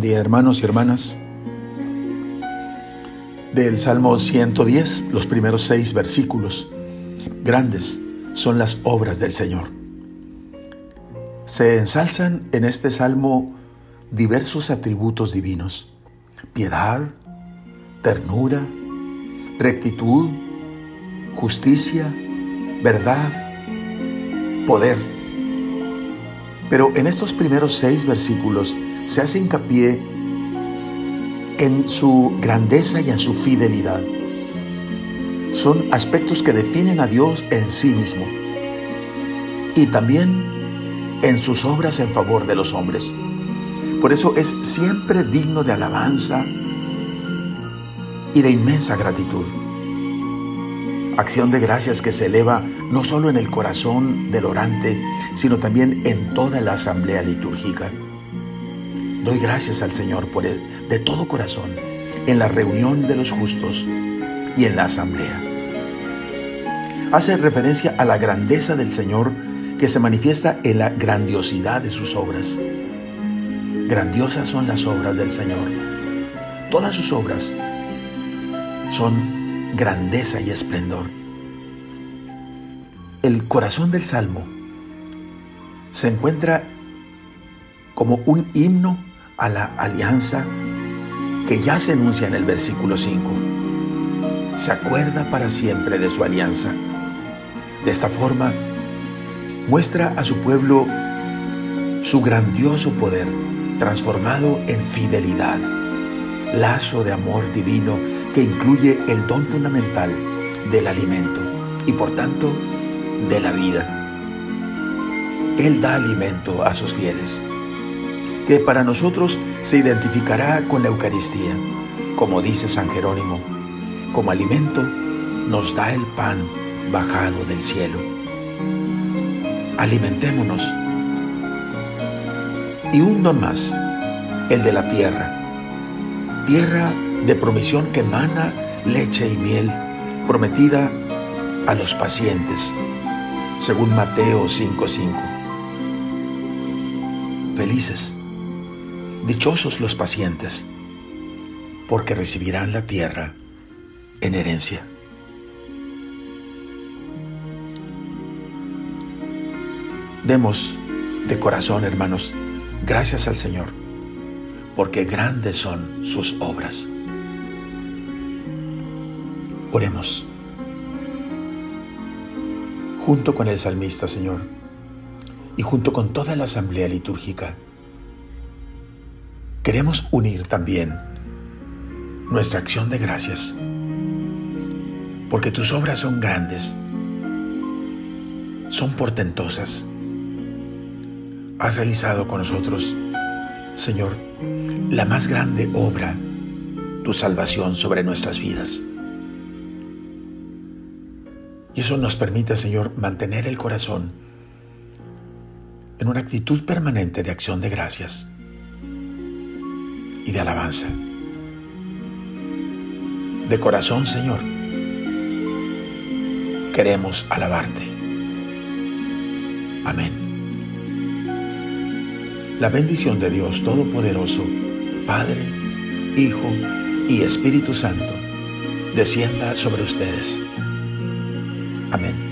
día, hermanos y hermanas. Del Salmo 110, los primeros seis versículos. Grandes son las obras del Señor. Se ensalzan en este salmo diversos atributos divinos. Piedad, ternura, rectitud, justicia, verdad, poder. Pero en estos primeros seis versículos se hace hincapié en su grandeza y en su fidelidad. Son aspectos que definen a Dios en sí mismo y también en sus obras en favor de los hombres. Por eso es siempre digno de alabanza y de inmensa gratitud. Acción de gracias que se eleva no solo en el corazón del orante, sino también en toda la asamblea litúrgica. Doy gracias al Señor por él de todo corazón en la reunión de los justos y en la asamblea. Hace referencia a la grandeza del Señor que se manifiesta en la grandiosidad de sus obras. Grandiosas son las obras del Señor. Todas sus obras son grandeza y esplendor. El corazón del Salmo se encuentra como un himno a la alianza que ya se enuncia en el versículo 5. Se acuerda para siempre de su alianza. De esta forma, muestra a su pueblo su grandioso poder transformado en fidelidad, lazo de amor divino que incluye el don fundamental del alimento y por tanto de la vida. Él da alimento a sus fieles que para nosotros se identificará con la Eucaristía. Como dice San Jerónimo, como alimento nos da el pan bajado del cielo. Alimentémonos. Y un don más, el de la tierra. Tierra de promisión que emana leche y miel, prometida a los pacientes, según Mateo 5:5. Felices Dichosos los pacientes, porque recibirán la tierra en herencia. Demos de corazón, hermanos, gracias al Señor, porque grandes son sus obras. Oremos. Junto con el salmista, Señor, y junto con toda la asamblea litúrgica, queremos unir también nuestra acción de gracias, porque tus obras son grandes, son portentosas. Has realizado con nosotros, Señor, la más grande obra, tu salvación sobre nuestras vidas. Y eso nos permite, Señor, mantener el corazón en una actitud permanente de acción de gracias y de alabanza. De corazón, Señor, queremos alabarte. Amén. La bendición de Dios Todopoderoso, Padre, Hijo y Espíritu Santo, descienda sobre ustedes. Amén.